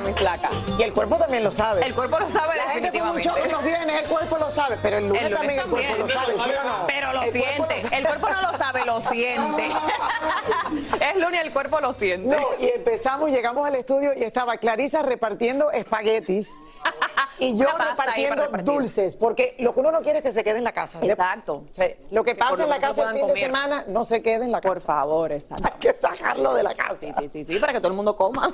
semana, mi flaca. Y el cuerpo también lo sabe. El cuerpo lo sabe La gente con mucho nos viene, el cuerpo lo sabe, pero el lunes, El lunes también el cuerpo lo sabe, ¿sí o no? Pero lo El cuerpo siente. El cuerpo no lo sabe, lo siente. es lunes, el cuerpo lo siente. No, y empezamos, llegamos al estudio y estaba Clarisa repartiendo espaguetis y yo repartiendo dulces, porque lo que uno no quiere es que se quede en la casa. Exacto. Sí, Lo que pasa en la casa el fin de semana no se quede en la casa. Por favor, exacto. Hay que sacarlo de la casa. Sí, sí, sí, sí, para que todo el mundo coma.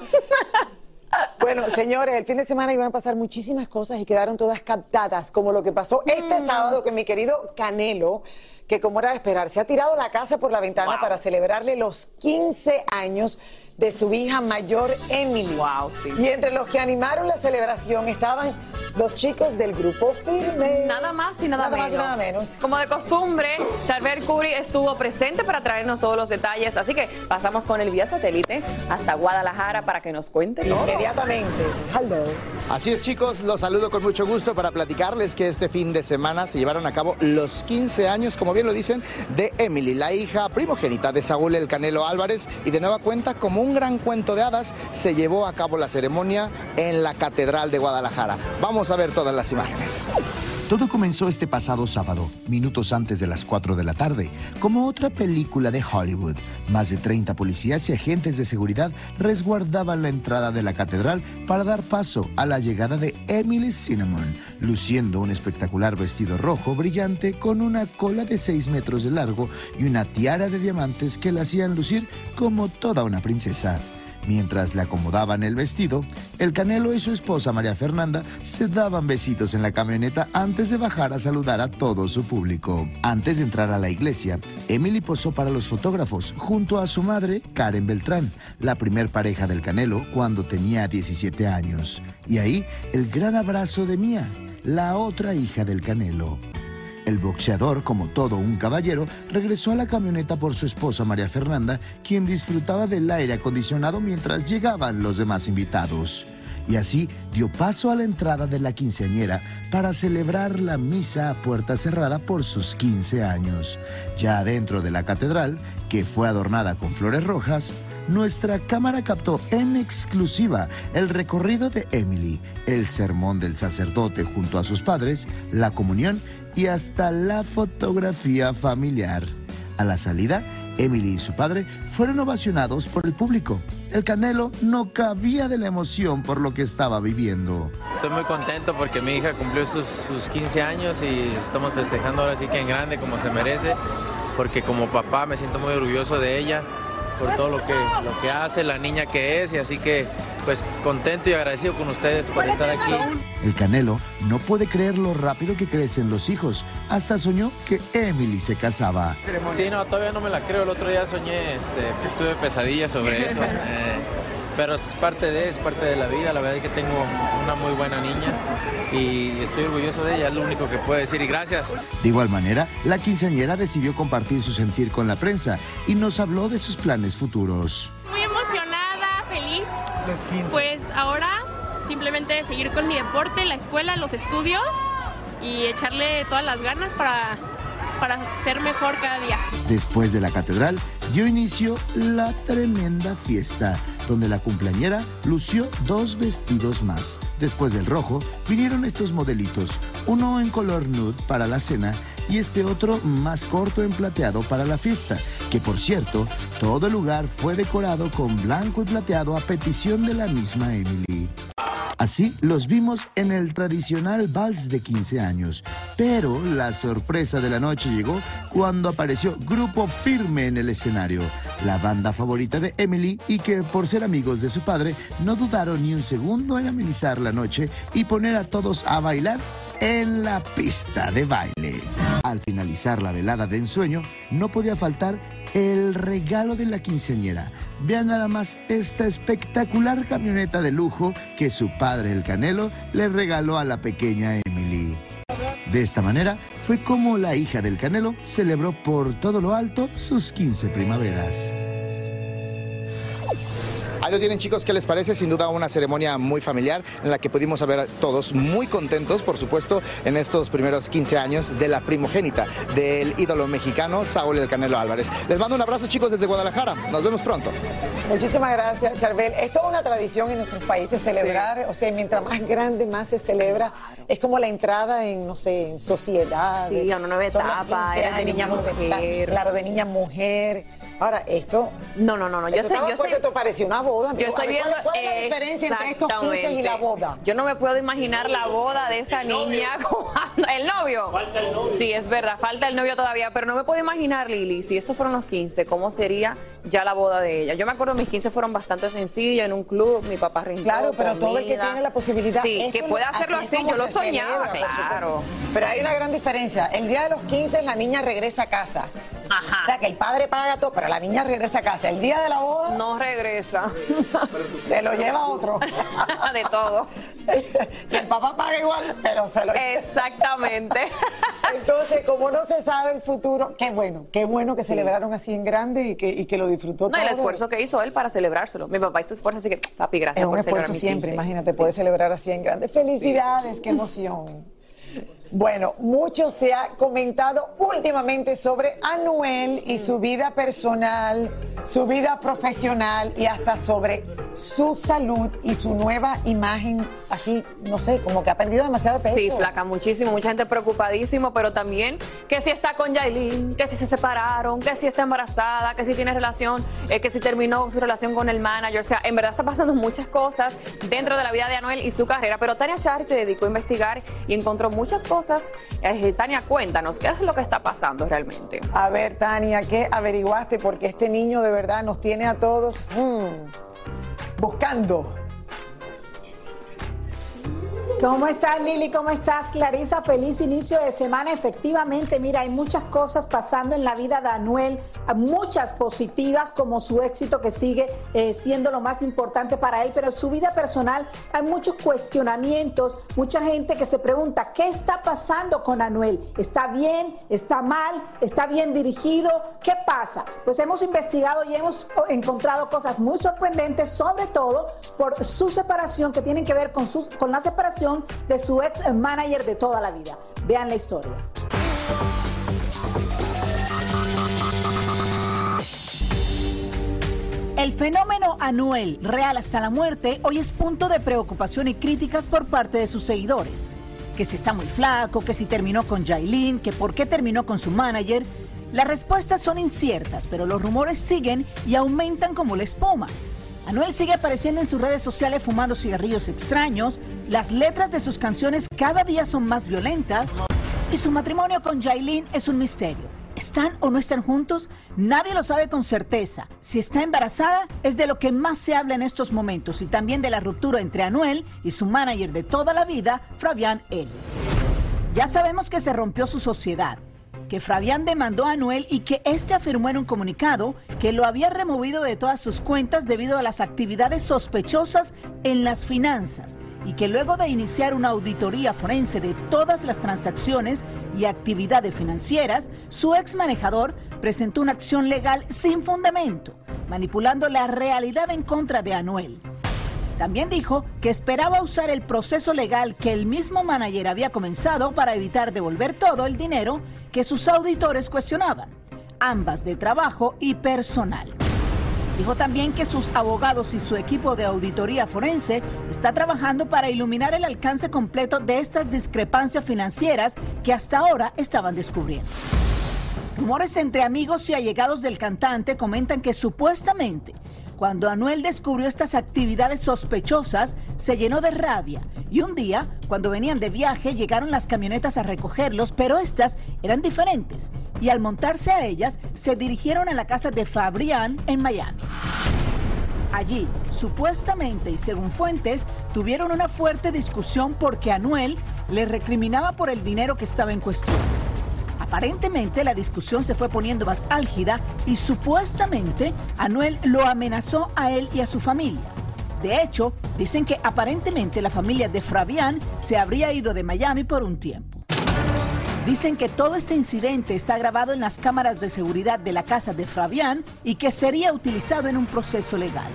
Bueno, señores, el fin de semana iban a pasar muchísimas cosas y quedaron todas captadas, como lo que pasó este Mm. sábado que mi querido Canelo, que como era de esperar, se ha tirado la casa por la ventana Wow. para celebrarle los 15 años de su hija mayor, Emily. Wow, sí. Y entre los que animaron la celebración estaban los chicos del grupo Firme. Nada más y nada, Nada menos. más y nada menos. Como de costumbre, Charbel Curry estuvo presente para traernos todos los detalles, así que pasamos con el vía satélite hasta Guadalajara para que nos cuente todo. Inmediatamente. Hello. Así es chicos, los saludo con mucho gusto para platicarles que este fin de semana se llevaron a cabo los 15 años, como bien lo dicen, de Emily, la hija primogénita de Saúl El Canelo Álvarez y de nueva cuenta como un gran cuento de hadas se llevó a cabo la ceremonia en la Catedral de Guadalajara. Vamos a ver todas las imágenes. Todo comenzó este pasado sábado, minutos antes de las 4 de la tarde, como otra película de Hollywood. Más de 30 policías y agentes de seguridad resguardaban la entrada de la catedral para dar paso a la llegada de Emily Cinnamon, luciendo un espectacular vestido rojo brillante con una cola de 6 metros de largo y una tiara de diamantes que la hacían lucir como toda una princesa. Mientras le acomodaban el vestido, el Canelo y su esposa María Fernanda se daban besitos en la camioneta antes de bajar a saludar a todo su público. Antes de entrar a la iglesia, Emily posó para los fotógrafos junto a su madre, Karen Beltrán, la primer pareja del Canelo cuando tenía 17 años. Y ahí el gran abrazo de Mía, la otra hija del Canelo. El boxeador, como todo un caballero, regresó a la camioneta por su esposa María Fernanda, quien disfrutaba del aire acondicionado mientras llegaban los demás invitados. Y así dio paso a la entrada de la quinceañera para celebrar la misa a puerta cerrada por sus 15 años. Ya dentro de la catedral, que fue adornada con flores rojas, nuestra cámara captó en exclusiva el recorrido de Emily, el sermón del sacerdote junto a sus padres, la comunión y hasta la fotografía familiar. A la salida, Emily y su padre fueron ovacionados por el público. El Canelo no cabía de la emoción por lo que estaba viviendo. Estoy muy contento porque mi hija cumplió sus, sus 15 años y estamos festejando ahora sí que en grande como se merece, porque como papá me siento muy orgulloso de ella por todo lo que, lo que hace, la niña que es y así que pues contento y agradecido con ustedes por estar aquí. El Canelo no puede creer lo rápido que crecen los hijos. Hasta soñó que Emily se casaba. Sí, no, todavía no me la creo. El otro día soñé, este, tuve pesadillas sobre eso. Eh, pero es parte de, es parte de la vida. La verdad es que tengo una muy buena niña y estoy orgulloso de ella, es lo único que puedo decir y gracias. De igual manera, la quinceañera decidió compartir su sentir con la prensa y nos habló de sus planes futuros. Pues ahora simplemente seguir con mi deporte, la escuela, los estudios y echarle todas las ganas para, para ser mejor cada día. Después de la catedral, dio inicio la tremenda fiesta, donde la cumpleañera lució dos vestidos más. Después del rojo, vinieron estos modelitos, uno en color nude para la cena y este otro más corto en plateado para la fiesta, que por cierto, todo el lugar fue decorado con blanco y plateado a petición de la misma Emily. Así los vimos en el tradicional vals de 15 años. Pero la sorpresa de la noche llegó cuando apareció Grupo Firme en el escenario, la banda favorita de Emily y que por ser amigos de su padre no dudaron ni un segundo en amenizar la noche y poner a todos a bailar en la pista de baile. Al finalizar la velada de ensueño, no podía faltar el regalo de la quinceañera. Vean nada más esta espectacular camioneta de lujo que su padre, el Canelo, le regaló a la pequeña Emily. De esta manera fue como la hija del Canelo celebró por todo lo alto sus 15 primaveras. Ahí lo tienen chicos, ¿qué les parece? Sin duda una ceremonia muy familiar en la que pudimos ver a todos muy contentos, por supuesto, en estos primeros 15 años de la primogénita del ídolo mexicano Saúl El Canelo Álvarez. Les mando un abrazo chicos desde Guadalajara, nos vemos pronto. Muchísimas gracias, Charbel. Es toda una tradición en nuestros países celebrar, o sea, mientras más grande, más se celebra. Es como la entrada en, no sé, en sociedad. Sí, a una nueva etapa, 15 eres de niña mujer. Claro, de niña mujer. Ahora, esto... No, no, no, no. Yo estaba yo estoy, esto parecía una boda. Yo estoy viendo ¿Cuál, cuál es la diferencia entre estos 15 y la boda? Yo no me puedo imaginar la boda de esa niña cuando- el novio. Falta el novio. Sí, es verdad, falta el novio todavía, pero no me puedo imaginar, Lili, si estos fueron los 15, cómo sería ya la boda de ella. Yo me acuerdo mis 15 fueron bastante sencillas en un club, mi papá rindió Claro, pero todo el que tiene la posibilidad. Sí, que puede hacerlo así, yo lo soñaba, celebra, claro. Pero hay una gran diferencia. El día de los 15 la niña regresa a casa. Ajá. O sea, que el padre paga todo, pero la niña regresa a casa. El día de la boda No regresa. se lo lleva otro. de todo. que el papá paga igual, pero se lo lleva. Exactamente. Entonces, como no se sabe el futuro, qué bueno, qué bueno que celebraron así en grande y que, y que lo disfrutó No, el esfuerzo que hizo él para celebrárselo. Mi papá hizo esfuerzo, así que, papi, gracias Es un por esfuerzo siempre, 15. imagínate, poder celebrar así en grande. Felicidades, qué emoción. Bueno, mucho se ha comentado últimamente sobre Anuel y su vida personal, su vida profesional y hasta sobre su salud y su nueva imagen, así, no sé, como que ha perdido demasiado peso. Sí, flaca, muchísimo. Mucha gente preocupadísimo, pero también que si está con Yailin, que si se separaron, que si está embarazada, que si tiene relación, eh, que si terminó su relación con el manager. O sea, en verdad está pasando muchas cosas dentro de la vida de Anuel y su carrera. Pero Tania Char se dedicó a investigar y encontró muchas cosas. Eh, Tania, cuéntanos, ¿qué es lo que está pasando realmente? A ver, Tania, ¿qué averiguaste? Porque este niño de verdad nos tiene a todos mm, buscando. ¿Cómo estás, Lili? ¿Cómo estás, Clarisa? Feliz inicio de semana. Efectivamente, mira, hay muchas cosas pasando en la vida de Anuel, muchas positivas, como su éxito que sigue eh, siendo lo más importante para él, pero en su vida personal hay muchos cuestionamientos, mucha gente que se pregunta, ¿qué está pasando con Anuel? ¿Está bien? ¿Está mal? ¿Está bien dirigido? ¿Qué pasa? Pues hemos investigado y hemos encontrado cosas muy sorprendentes, sobre todo por su separación, que tienen que ver con, sus, con la separación de su ex manager de toda la vida. Vean la historia. El fenómeno Anuel, real hasta la muerte, hoy es punto de preocupación y críticas por parte de sus seguidores. Que si está muy flaco, que si terminó con Jailin, que por qué terminó con su manager. Las respuestas son inciertas, pero los rumores siguen y aumentan como la espuma. Anuel sigue apareciendo en sus redes sociales fumando cigarrillos extraños, las letras de sus canciones cada día son más violentas y su matrimonio con Jailin es un misterio. ¿Están o no están juntos? Nadie lo sabe con certeza. Si está embarazada, es de lo que más se habla en estos momentos y también de la ruptura entre Anuel y su manager de toda la vida, Fabián L. Ya sabemos que se rompió su sociedad. que Fabián demandó a Anuel y que este afirmó en un comunicado que lo había removido de todas sus cuentas debido a las actividades sospechosas en las finanzas y que luego de iniciar una auditoría forense de todas las transacciones y actividades financieras, su ex manejador presentó una acción legal sin fundamento, manipulando la realidad en contra de Anuel. También dijo que esperaba usar el proceso legal que el mismo manager había comenzado para evitar devolver todo el dinero que sus auditores cuestionaban, ambas de trabajo y personal. Dijo también que sus abogados y su equipo de auditoría forense está trabajando para iluminar el alcance completo de estas discrepancias financieras que hasta ahora estaban descubriendo. Rumores entre amigos y allegados del cantante comentan que supuestamente cuando Anuel descubrió estas actividades sospechosas, se llenó de rabia y un día, cuando venían de viaje, llegaron las camionetas a recogerlos, pero estas eran diferentes y al montarse a ellas, se dirigieron a la casa de Fabrián en Miami. Allí, supuestamente y según fuentes, tuvieron una fuerte discusión porque Anuel le recriminaba por el dinero que estaba en cuestión. Aparentemente la discusión se fue poniendo más álgida y supuestamente Anuel lo amenazó a él y a su familia. De hecho, dicen que aparentemente la familia de Fabián se habría ido de Miami por un tiempo. Dicen que todo este incidente está grabado en las cámaras de seguridad de la casa de Fabián y que sería utilizado en un proceso legal.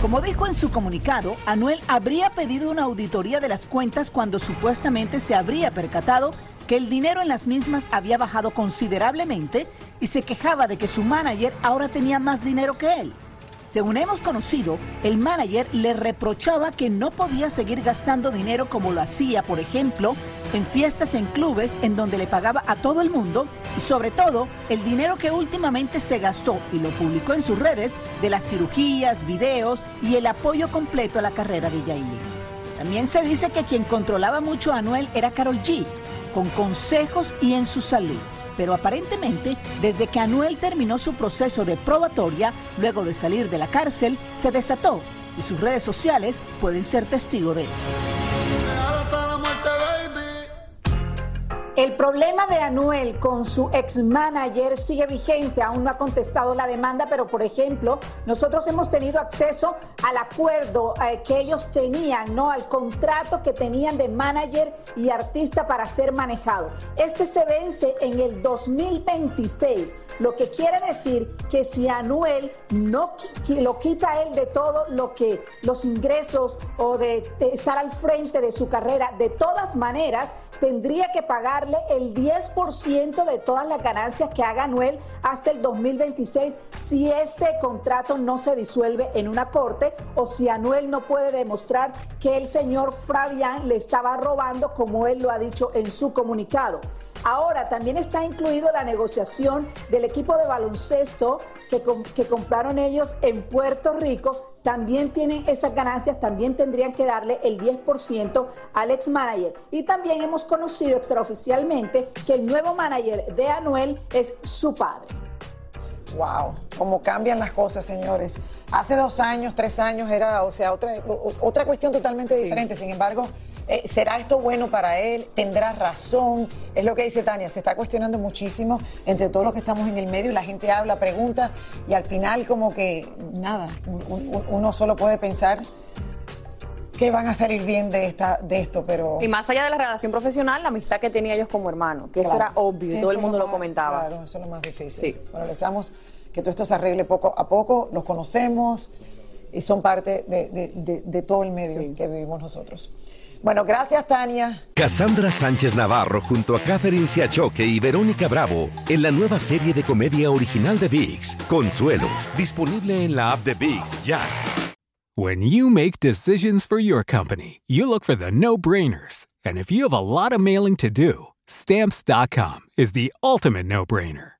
Como dijo en su comunicado, Anuel habría pedido una auditoría de las cuentas cuando supuestamente se habría percatado que el dinero en las mismas había bajado considerablemente y se quejaba de que su manager ahora tenía más dinero que él. Según hemos conocido, el manager le reprochaba que no podía seguir gastando dinero como lo hacía, por ejemplo, en fiestas en clubes en donde le pagaba a todo el mundo y sobre todo el dinero que últimamente se gastó y lo publicó en sus redes de las cirugías, videos y el apoyo completo a la carrera de Yailin. También se dice que quien controlaba mucho a Anuel era Carol G, con consejos y en su salud. Pero aparentemente, desde que Anuel terminó su proceso de probatoria, luego de salir de la cárcel, se desató y sus redes sociales pueden ser testigo de eso. El problema de Anuel con su ex manager sigue vigente, aún no ha contestado la demanda, pero por ejemplo, nosotros hemos tenido acceso al acuerdo eh, que ellos tenían, ¿no? Al contrato que tenían de manager y artista para ser manejado. Este se vence en el 2026, lo que quiere decir que si Anuel no lo quita él de todo lo que los ingresos o de estar al frente de su carrera, de todas maneras, tendría que pagarle el 10% de todas las ganancias que haga Anuel hasta el 2026 si este contrato no se disuelve en una corte o si Anuel no puede demostrar que el señor Fabián le estaba robando como él lo ha dicho en su comunicado. Ahora también está incluido la negociación del equipo de baloncesto que, que, compraron ellos en Puerto Rico. También tienen esas ganancias, también tendrían que darle el 10% al ex manager. Y también hemos conocido extraoficialmente que el nuevo manager de Anuel es su padre. Wow, cómo cambian las cosas, señores. Hace dos años, tres años era, o sea, otra, otra cuestión totalmente diferente. Sin embargo, eh, ¿Será esto bueno para él? ¿Tendrá razón? Es lo que dice Tania, se está cuestionando muchísimo entre todos los que estamos en el medio y la gente habla, pregunta y al final como que nada, uno solo puede pensar que van a salir bien de esta de esto, pero y más allá de la relación profesional, la amistad que tenía ellos como hermanos, que eso era obvio y todo el mundo lo, comentaba. Claro, eso es lo más difícil. Sí. Bueno, deseamos que todo esto se arregle poco a poco, los conocemos y son parte de, todo el medio que vivimos nosotros. Bueno, gracias, Tania. Cassandra Sánchez Navarro junto a Catherine Siachoque y Verónica Bravo en la nueva serie de comedia original de Vix, Consuelo, disponible en la app de Vix ya. When you make decisions for your company, you look for the no-brainers. And if you have a lot of mailing to do, stamps.com is the ultimate no-brainer.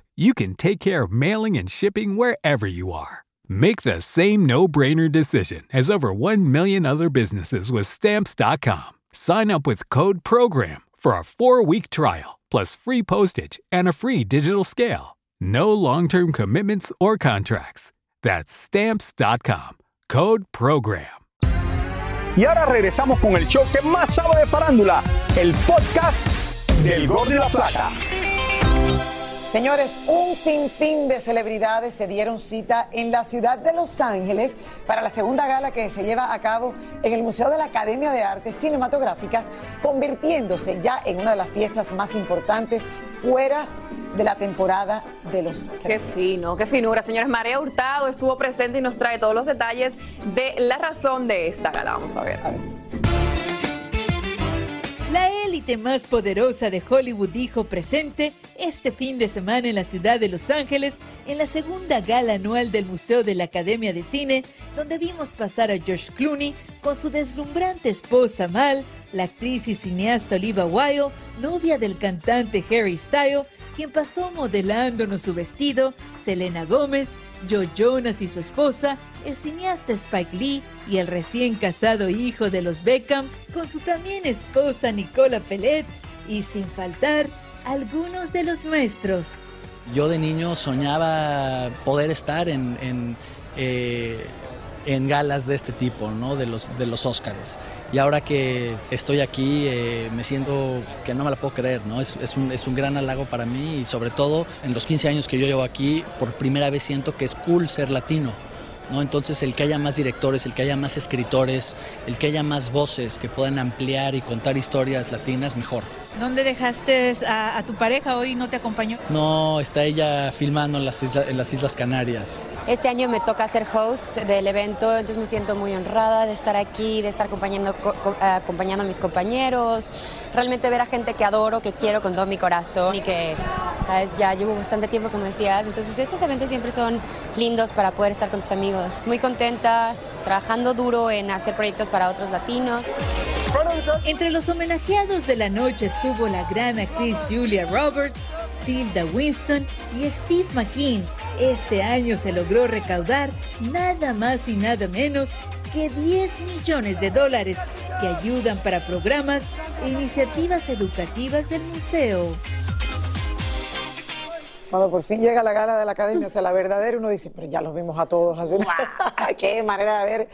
you can take care of mailing and shipping wherever you are. Make the same no-brainer decision as over 1 million other businesses with stamps.com. Sign up with code program for a 4-week trial plus free postage and a free digital scale. No long-term commitments or contracts. That's stamps.com. Code program. Y ahora regresamos con el show que más sabe de farándula, el podcast del Gordo y la Plata. Señores, un sinfín de celebridades se dieron cita en la ciudad de Los Ángeles para la segunda gala que se lleva a cabo en el Museo de la Academia de Artes Cinematográficas, convirtiéndose ya en una de las fiestas más importantes fuera de la temporada de los Qué fino, qué finura. Señores, María Hurtado estuvo presente y nos trae todos los detalles de la razón de esta gala. Vamos a ver. La élite más poderosa de Hollywood dijo presente este fin de semana en la ciudad de Los Ángeles en la segunda gala anual del Museo de la Academia de Cine, donde vimos pasar a George Clooney con su deslumbrante esposa Mal, la actriz y cineasta Oliva Wilde, novia del cantante Harry Styles, quien pasó modelándonos su vestido, Selena Gómez, Joe Jonas y su esposa, el cineasta Spike Lee y el recién casado hijo de los Beckham, con su también esposa Nicola Pelletz, y sin faltar algunos de los nuestros. Yo de niño soñaba poder estar en, en, eh, en galas de este tipo, ¿no? de, los, de los Óscares. Y ahora que estoy aquí eh, me siento que no me la puedo creer, ¿no? Es, es, un, es un gran halago para mí y sobre todo en los 15 años que yo llevo aquí, por primera vez siento que es cool ser latino. ¿No? Entonces el que haya más directores, el que haya más escritores, el que haya más voces que puedan ampliar y contar historias latinas, mejor. ¿Dónde dejaste a, a tu pareja hoy? ¿No te acompañó? No, está ella filmando en las, isla, en las Islas Canarias. Este año me toca ser host del evento, entonces me siento muy honrada de estar aquí, de estar acompañando, co- co- acompañando a mis compañeros, realmente ver a gente que adoro, que quiero con todo mi corazón y que ¿sabes? ya llevo bastante tiempo, como decías. Entonces estos eventos siempre son lindos para poder estar con tus amigos. Muy contenta, trabajando duro en hacer proyectos para otros latinos. Entre los homenajeados de la noche estuvo la gran actriz Julia Roberts, Tilda Winston y Steve McKean. Este año se logró recaudar nada más y nada menos que 10 millones de dólares que ayudan para programas e iniciativas educativas del museo. Cuando por fin llega la gala de la academia, o sea, la verdadera, uno dice, pero ya los vimos a todos así. Qué manera de ver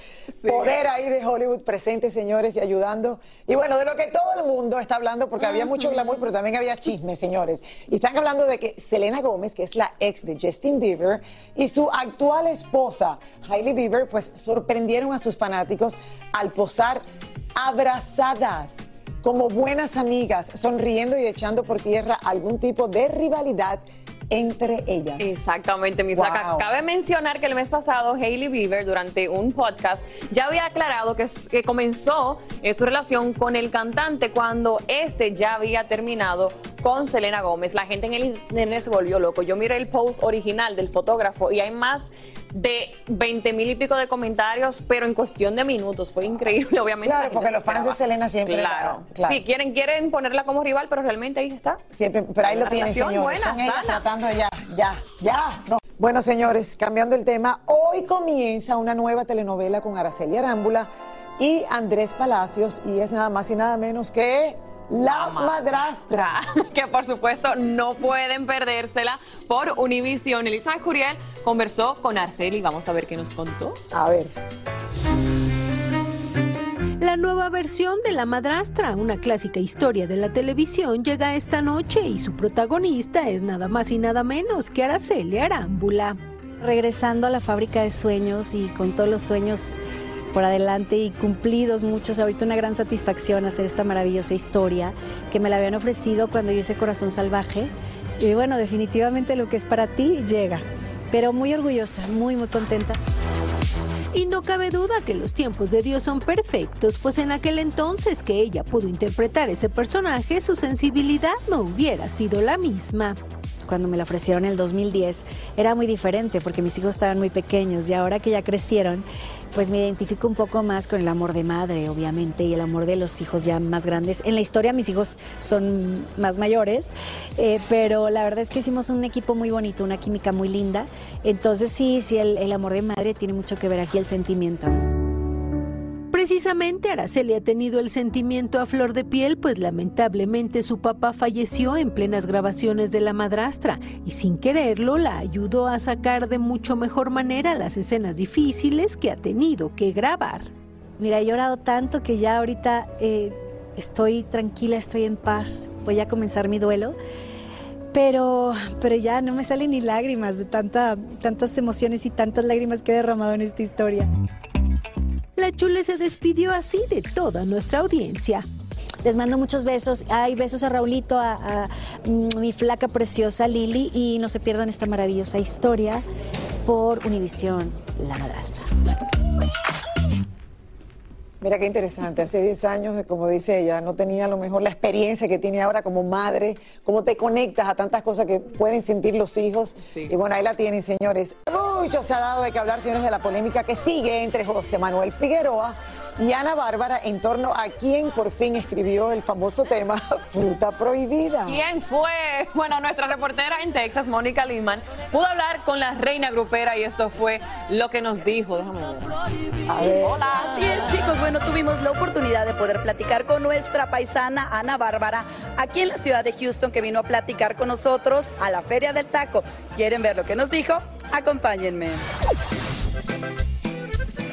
poder ahí de Hollywood presente, señores, y ayudando. Y bueno, de lo que todo el mundo está hablando, porque había mucho glamour, pero también había chisme, señores. Y están hablando de que Selena Gómez, que es la ex de Justin Bieber, y su actual esposa, Hailey Bieber, pues sorprendieron a sus fanáticos al posar abrazadas como buenas amigas, sonriendo y echando por tierra algún tipo de rivalidad entre ellas. Exactamente, mi flaca. Wow. Cabe mencionar que el mes pasado Hailey Bieber durante un podcast ya había aclarado que, que comenzó eh, su relación con el cantante cuando este ya había terminado con Selena Gómez. La gente en el internet se volvió loco. Yo miré el post original del fotógrafo y hay más de 20 mil y pico de comentarios, pero en cuestión de minutos. Fue increíble, obviamente. Claro, porque los fans de. Selena siempre Claro. la- claro. Sí, quieren, quieren ponerla como rival, pero realmente ahí está. Siempre, pero ahí lo tienen, señores. buena, ellas sana. tratando ya, ya, ya. no. Bueno, señores, cambiando el tema, hoy comienza una nueva telenovela con Araceli Arámbula y Andrés Palacios y es nada más y nada menos que La Madrastra. que por supuesto no pueden perdérsela por Univision. Elizabeth Curiel conversó con Arceli. Vamos a ver qué nos contó. A ver. La nueva versión de La Madrastra, una clásica historia de la televisión, llega esta noche y su protagonista es nada más y nada menos que Araceli Arámbula. regresando a la fábrica de sueños y con todos los sueños por adelante y cumplidos muchos, ahorita una gran satisfacción hacer esta maravillosa historia que me la habían ofrecido cuando yo hice Corazón Salvaje. Y bueno, definitivamente lo que es para ti llega, pero muy orgullosa, muy, muy contenta. Y no cabe duda que los tiempos de Dios son perfectos, pues en aquel entonces que ella pudo interpretar ese personaje, su sensibilidad no hubiera sido la misma. Cuando me la ofrecieron en el 2010, era muy diferente porque mis hijos estaban muy pequeños y ahora que ya crecieron, pues me identifico un poco más con el amor de madre, obviamente, y el amor de los hijos ya más grandes. En la historia mis hijos son más mayores, eh, pero la verdad es que hicimos un equipo muy bonito, una química muy linda. Entonces sí, sí, el, el amor de madre tiene mucho que ver aquí el sentimiento. Precisamente Araceli ha tenido el sentimiento a flor de piel, pues lamentablemente su papá falleció en plenas grabaciones de La Madrastra y sin quererlo la ayudó a sacar de mucho mejor manera las escenas difíciles que ha tenido que grabar. Mira, he llorado tanto que ya ahorita eh, estoy tranquila, estoy en paz, voy a comenzar mi duelo. Pero, pero ya no me salen ni lágrimas de tanta, tantas emociones y tantas lágrimas que he derramado en esta historia. La Chule se despidió así de toda nuestra audiencia. Les mando muchos besos. Hay besos a Raulito, a, a, mm, mi flaca preciosa Lili y no se pierdan esta maravillosa historia por Univisión, La Madrastra. Mira qué interesante, hace 10 años, como dice ella, no tenía a lo mejor la experiencia que tiene ahora como madre, cómo te conectas a tantas cosas que pueden sentir los hijos. Y bueno, ahí la tienen, señores. Mucho se ha dado de que hablar, señores, de la polémica que sigue entre José Manuel Figueroa y Ana Bárbara en torno a quién por fin escribió el famoso tema Fruta Prohibida. ¿Quién fue? Bueno, nuestra reportera en Texas, Mónica Lehman, pudo hablar con la reina grupera y esto fue lo que nos dijo. Déjame ver. Hola. Así es, chicos. Bueno, tuvimos la oportunidad de poder platicar con nuestra paisana Ana Bárbara aquí en la ciudad de Houston que vino a platicar con nosotros a la Feria del Taco. ¿Quieren ver lo que nos dijo? Acompáñenme.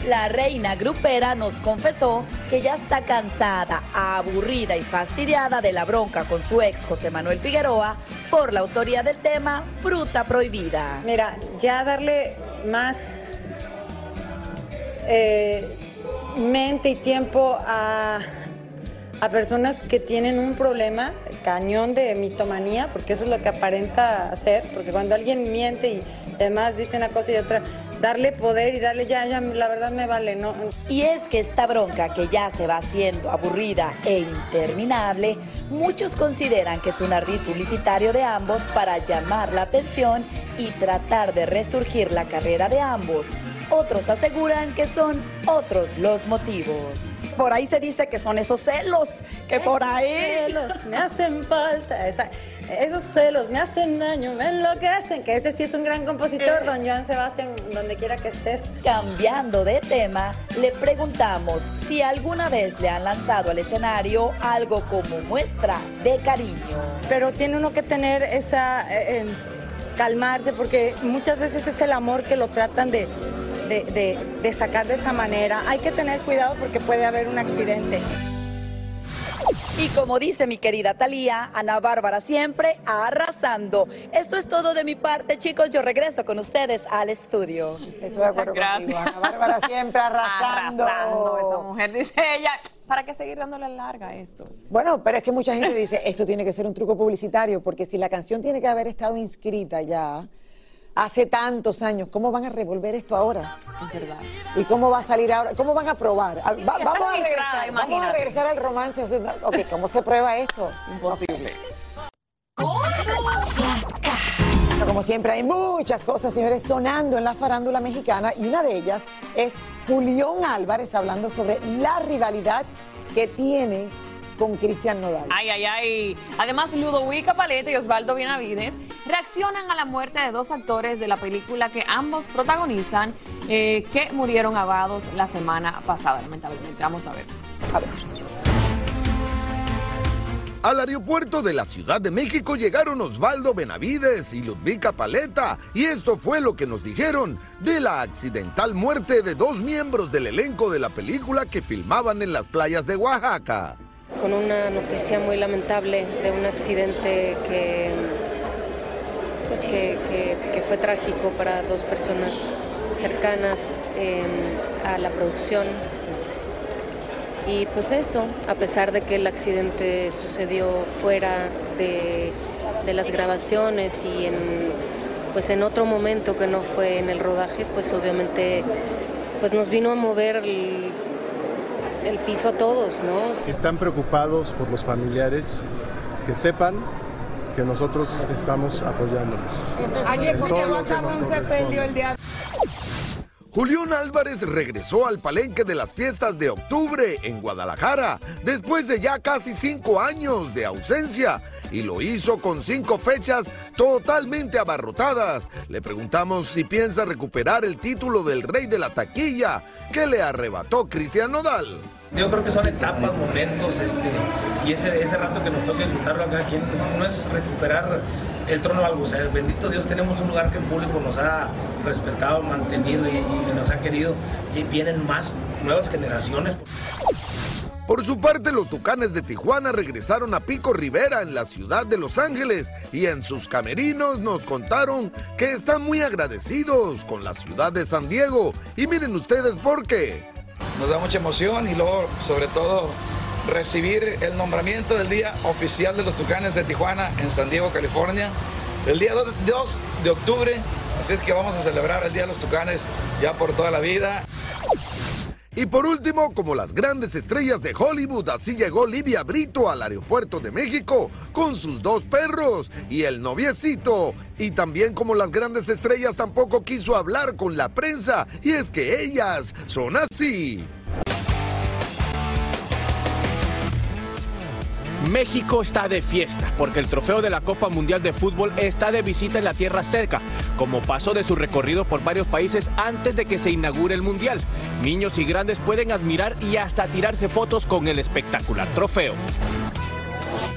La reina grupera nos confesó que ya está cansada, aburrida y fastidiada de la bronca con su ex José Manuel Figueroa por la autoría del tema Fruta Prohibida. Mira, ya darle más eh, mente y tiempo a, a personas que tienen un problema cañón de mitomanía, porque eso es lo que aparenta hacer, porque cuando alguien miente y además dice una cosa y otra, darle poder y darle ya, ya, la verdad me vale, ¿no? Y es que esta bronca que ya se va haciendo aburrida e interminable, muchos consideran que es un ardid publicitario de ambos para llamar la atención y tratar de resurgir la carrera de ambos. Otros aseguran que son otros los motivos. Por ahí se dice que son esos celos, que por ahí... Celos, me hacen falta. esa- esos celos me hacen daño, me enloquecen. Que ese sí es un gran compositor, don Joan Sebastián, donde quiera que estés. Cambiando de tema, le preguntamos si alguna vez le han lanzado al escenario algo como muestra de cariño. Pero tiene uno que tener esa. eh, eh, calmarte, porque muchas veces es el amor que lo tratan de, de- de- de sacar de esa manera. Hay que tener cuidado porque puede haber un accidente. Y como dice mi querida Talía, Ana Bárbara siempre arrasando. Esto es todo de mi parte, chicos. Yo regreso con ustedes al estudio. Estoy de acuerdo contigo, Ana Bárbara siempre arrasando. Arrasando, esa mujer, dice ella. ¿Para qué seguir dándole larga a esto? Bueno, pero es que mucha gente dice, esto tiene que ser un truco publicitario, porque si la canción tiene que haber estado inscrita ya hace tantos años, ¿cómo van a revolver esto ahora? Es verdad. ¿Y cómo va a salir ahora? ¿Cómo van a probar? Va- vamos, a regresar, vamos a regresar al romance. Ok, ¿cómo se prueba esto? Imposible. Como siempre, hay muchas cosas, señores, sonando en la farándula mexicana y una de ellas es Julián Álvarez hablando sobre la rivalidad que tiene con Cristian Nodal. Ay, ay, ay. Además, Ludovica Paleta y Osvaldo Benavides reaccionan a la muerte de dos actores de la película que ambos protagonizan, eh, que murieron ahogados la semana pasada, lamentablemente. Vamos a ver. A ver. Al aeropuerto de la Ciudad de México llegaron Osvaldo Benavides y Ludvica Paleta, y esto fue lo que nos dijeron de la accidental muerte de dos miembros del elenco de la película que filmaban en las playas de Oaxaca. Con una noticia muy lamentable de un accidente que, pues que, que- fue trágico para dos personas cercanas eh, a la producción. Y pues eso, a pesar de que el accidente sucedió fuera de, de las grabaciones y en, pues en otro momento que no fue en el rodaje, pues obviamente pues nos vino a mover el piso a todos, ¿no? Si están preocupados por los familiares, que sepan que nosotros estamos apoyándolos. Ayer se llevó a cabo un sepelio el día Julián Álvarez regresó al palenque de las fiestas de octubre en Guadalajara después de ya casi cinco años de ausencia y lo hizo con cinco fechas totalmente abarrotadas. Le preguntamos si piensa recuperar el título del rey de la taquilla que le arrebató Cristian Nodal. Yo creo que son etapas, momentos, este, y ese, ese rato que nos toca disfrutarlo a cada quien no es recuperar el trono algo. O sea, bendito Dios, tenemos un lugar que el público nos ha respetado, mantenido y, y nos ha querido, y vienen más nuevas generaciones. Por su parte, los Tucanes de Tijuana regresaron a Pico Rivera en la ciudad de Los Ángeles y en sus camerinos nos contaron que están muy agradecidos con la ciudad de San Diego. Y miren ustedes por qué. Nos da mucha emoción y luego, sobre todo, recibir el nombramiento del Día Oficial de los Tucanes de Tijuana en San Diego, California, el día 2, 2 de octubre. Así es que vamos a celebrar el Día de los Tucanes ya por toda la vida. Y por último, como las grandes estrellas de Hollywood, así llegó Livia Brito al aeropuerto de México con sus dos perros y el noviecito. Y también como las grandes estrellas tampoco quiso hablar con la prensa, y es que ellas son así. México está de fiesta porque el trofeo de la Copa Mundial de Fútbol está de visita en la tierra azteca, como paso de su recorrido por varios países antes de que se inaugure el Mundial. Niños y grandes pueden admirar y hasta tirarse fotos con el espectacular trofeo.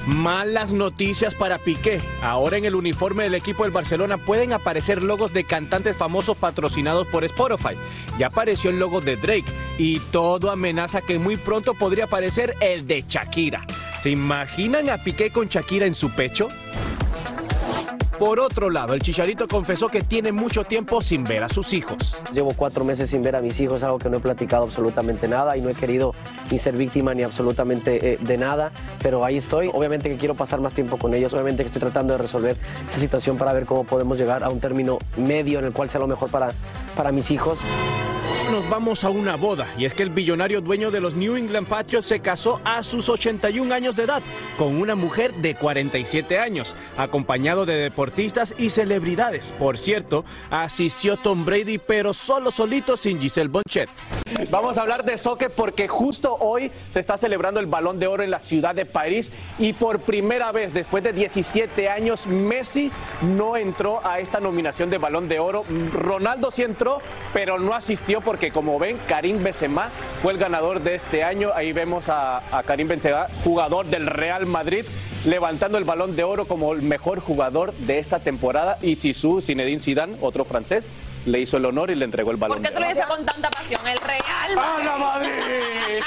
Malas noticias para Piqué. Ahora en el uniforme del equipo del Barcelona pueden aparecer logos de cantantes famosos patrocinados por Spotify. Ya apareció el logo de Drake y todo amenaza que muy pronto podría aparecer el de Shakira. ¿Se imaginan a Piqué con Shakira en su pecho? Por otro lado, el Chicharito confesó que tiene mucho tiempo sin ver a sus hijos. Llevo cuatro meses sin ver a mis hijos, algo que no he platicado absolutamente nada y no he querido ni ser víctima ni absolutamente eh, de nada, pero ahí estoy. Obviamente que quiero pasar más tiempo con ellos, obviamente que estoy tratando de resolver esta situación para ver cómo podemos llegar a un término medio en el cual sea lo mejor para, para mis hijos. Nos vamos a una boda y es que el billonario dueño de los New England Patriots se casó a sus 81 años de edad con una mujer de 47 años, acompañado de deportistas y celebridades. Por cierto, asistió Tom Brady, pero solo solito sin Giselle Bonchet. Vamos a hablar de soccer porque justo hoy se está celebrando el Balón de Oro en la ciudad de París y por primera vez después de 17 años Messi no entró a esta nominación de Balón de Oro. Ronaldo sí entró, pero no asistió porque como ven Karim Benzema fue el ganador de este año. Ahí vemos a, Karim Benzema, jugador del Real Madrid, levantando el Balón de Oro como el mejor jugador de esta temporada y Sisu Zinedine Zidane, otro francés, le hizo el honor y le entregó el balón. ¿Por qué tú lo dices con tanta pasión? El Real. ¡A la Madrid!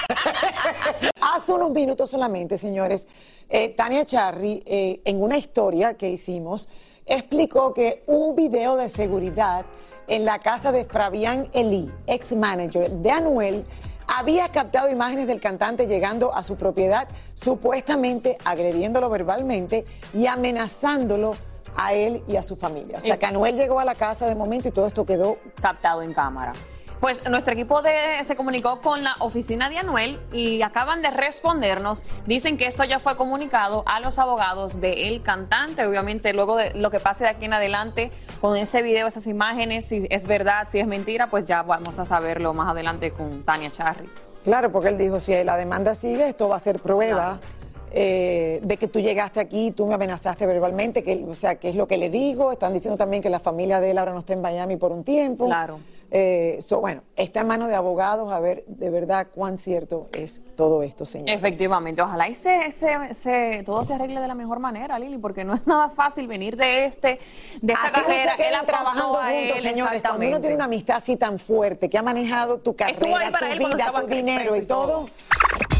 Hace unos minutos solamente, señores, eh, Tania Charry, eh, en una historia que hicimos, explicó que un video de seguridad en la casa de Fabián Elí, ex manager de Anuel, había captado imágenes del cantante llegando a su propiedad, supuestamente agrediéndolo verbalmente y amenazándolo a él y a su familia. O sea, que Anuel llegó a la casa de momento y todo esto quedó captado en cámara. Pues nuestro equipo de, se comunicó con la oficina de Anuel y acaban de respondernos. Dicen que esto ya fue comunicado a los abogados del cantante. Obviamente, luego de lo que pase de aquí en adelante con ese video, esas imágenes, si es verdad, si es mentira, pues ya vamos a saberlo más adelante con Tania Charry. Claro, porque él dijo, si la demanda sigue, esto va a ser prueba eh, de que tú llegaste aquí, tú me amenazaste verbalmente, que, o sea, qué es lo que le digo. Están diciendo también que la familia de él ahora no está en Miami por un tiempo. Claro. Eh, so, bueno, está en manos de abogados a ver de verdad cuán cierto es todo esto, señor. Efectivamente, ojalá y se, se- se- todo se arregle de la mejor manera, Lili, porque no es nada fácil venir de este, de esta Así no carrera. se quedan Él trabajando juntos, él, señores. Cuando uno tiene una amistad así tan fuerte, que ha manejado tu carrera, tu vida, tu dinero y y todo. todo.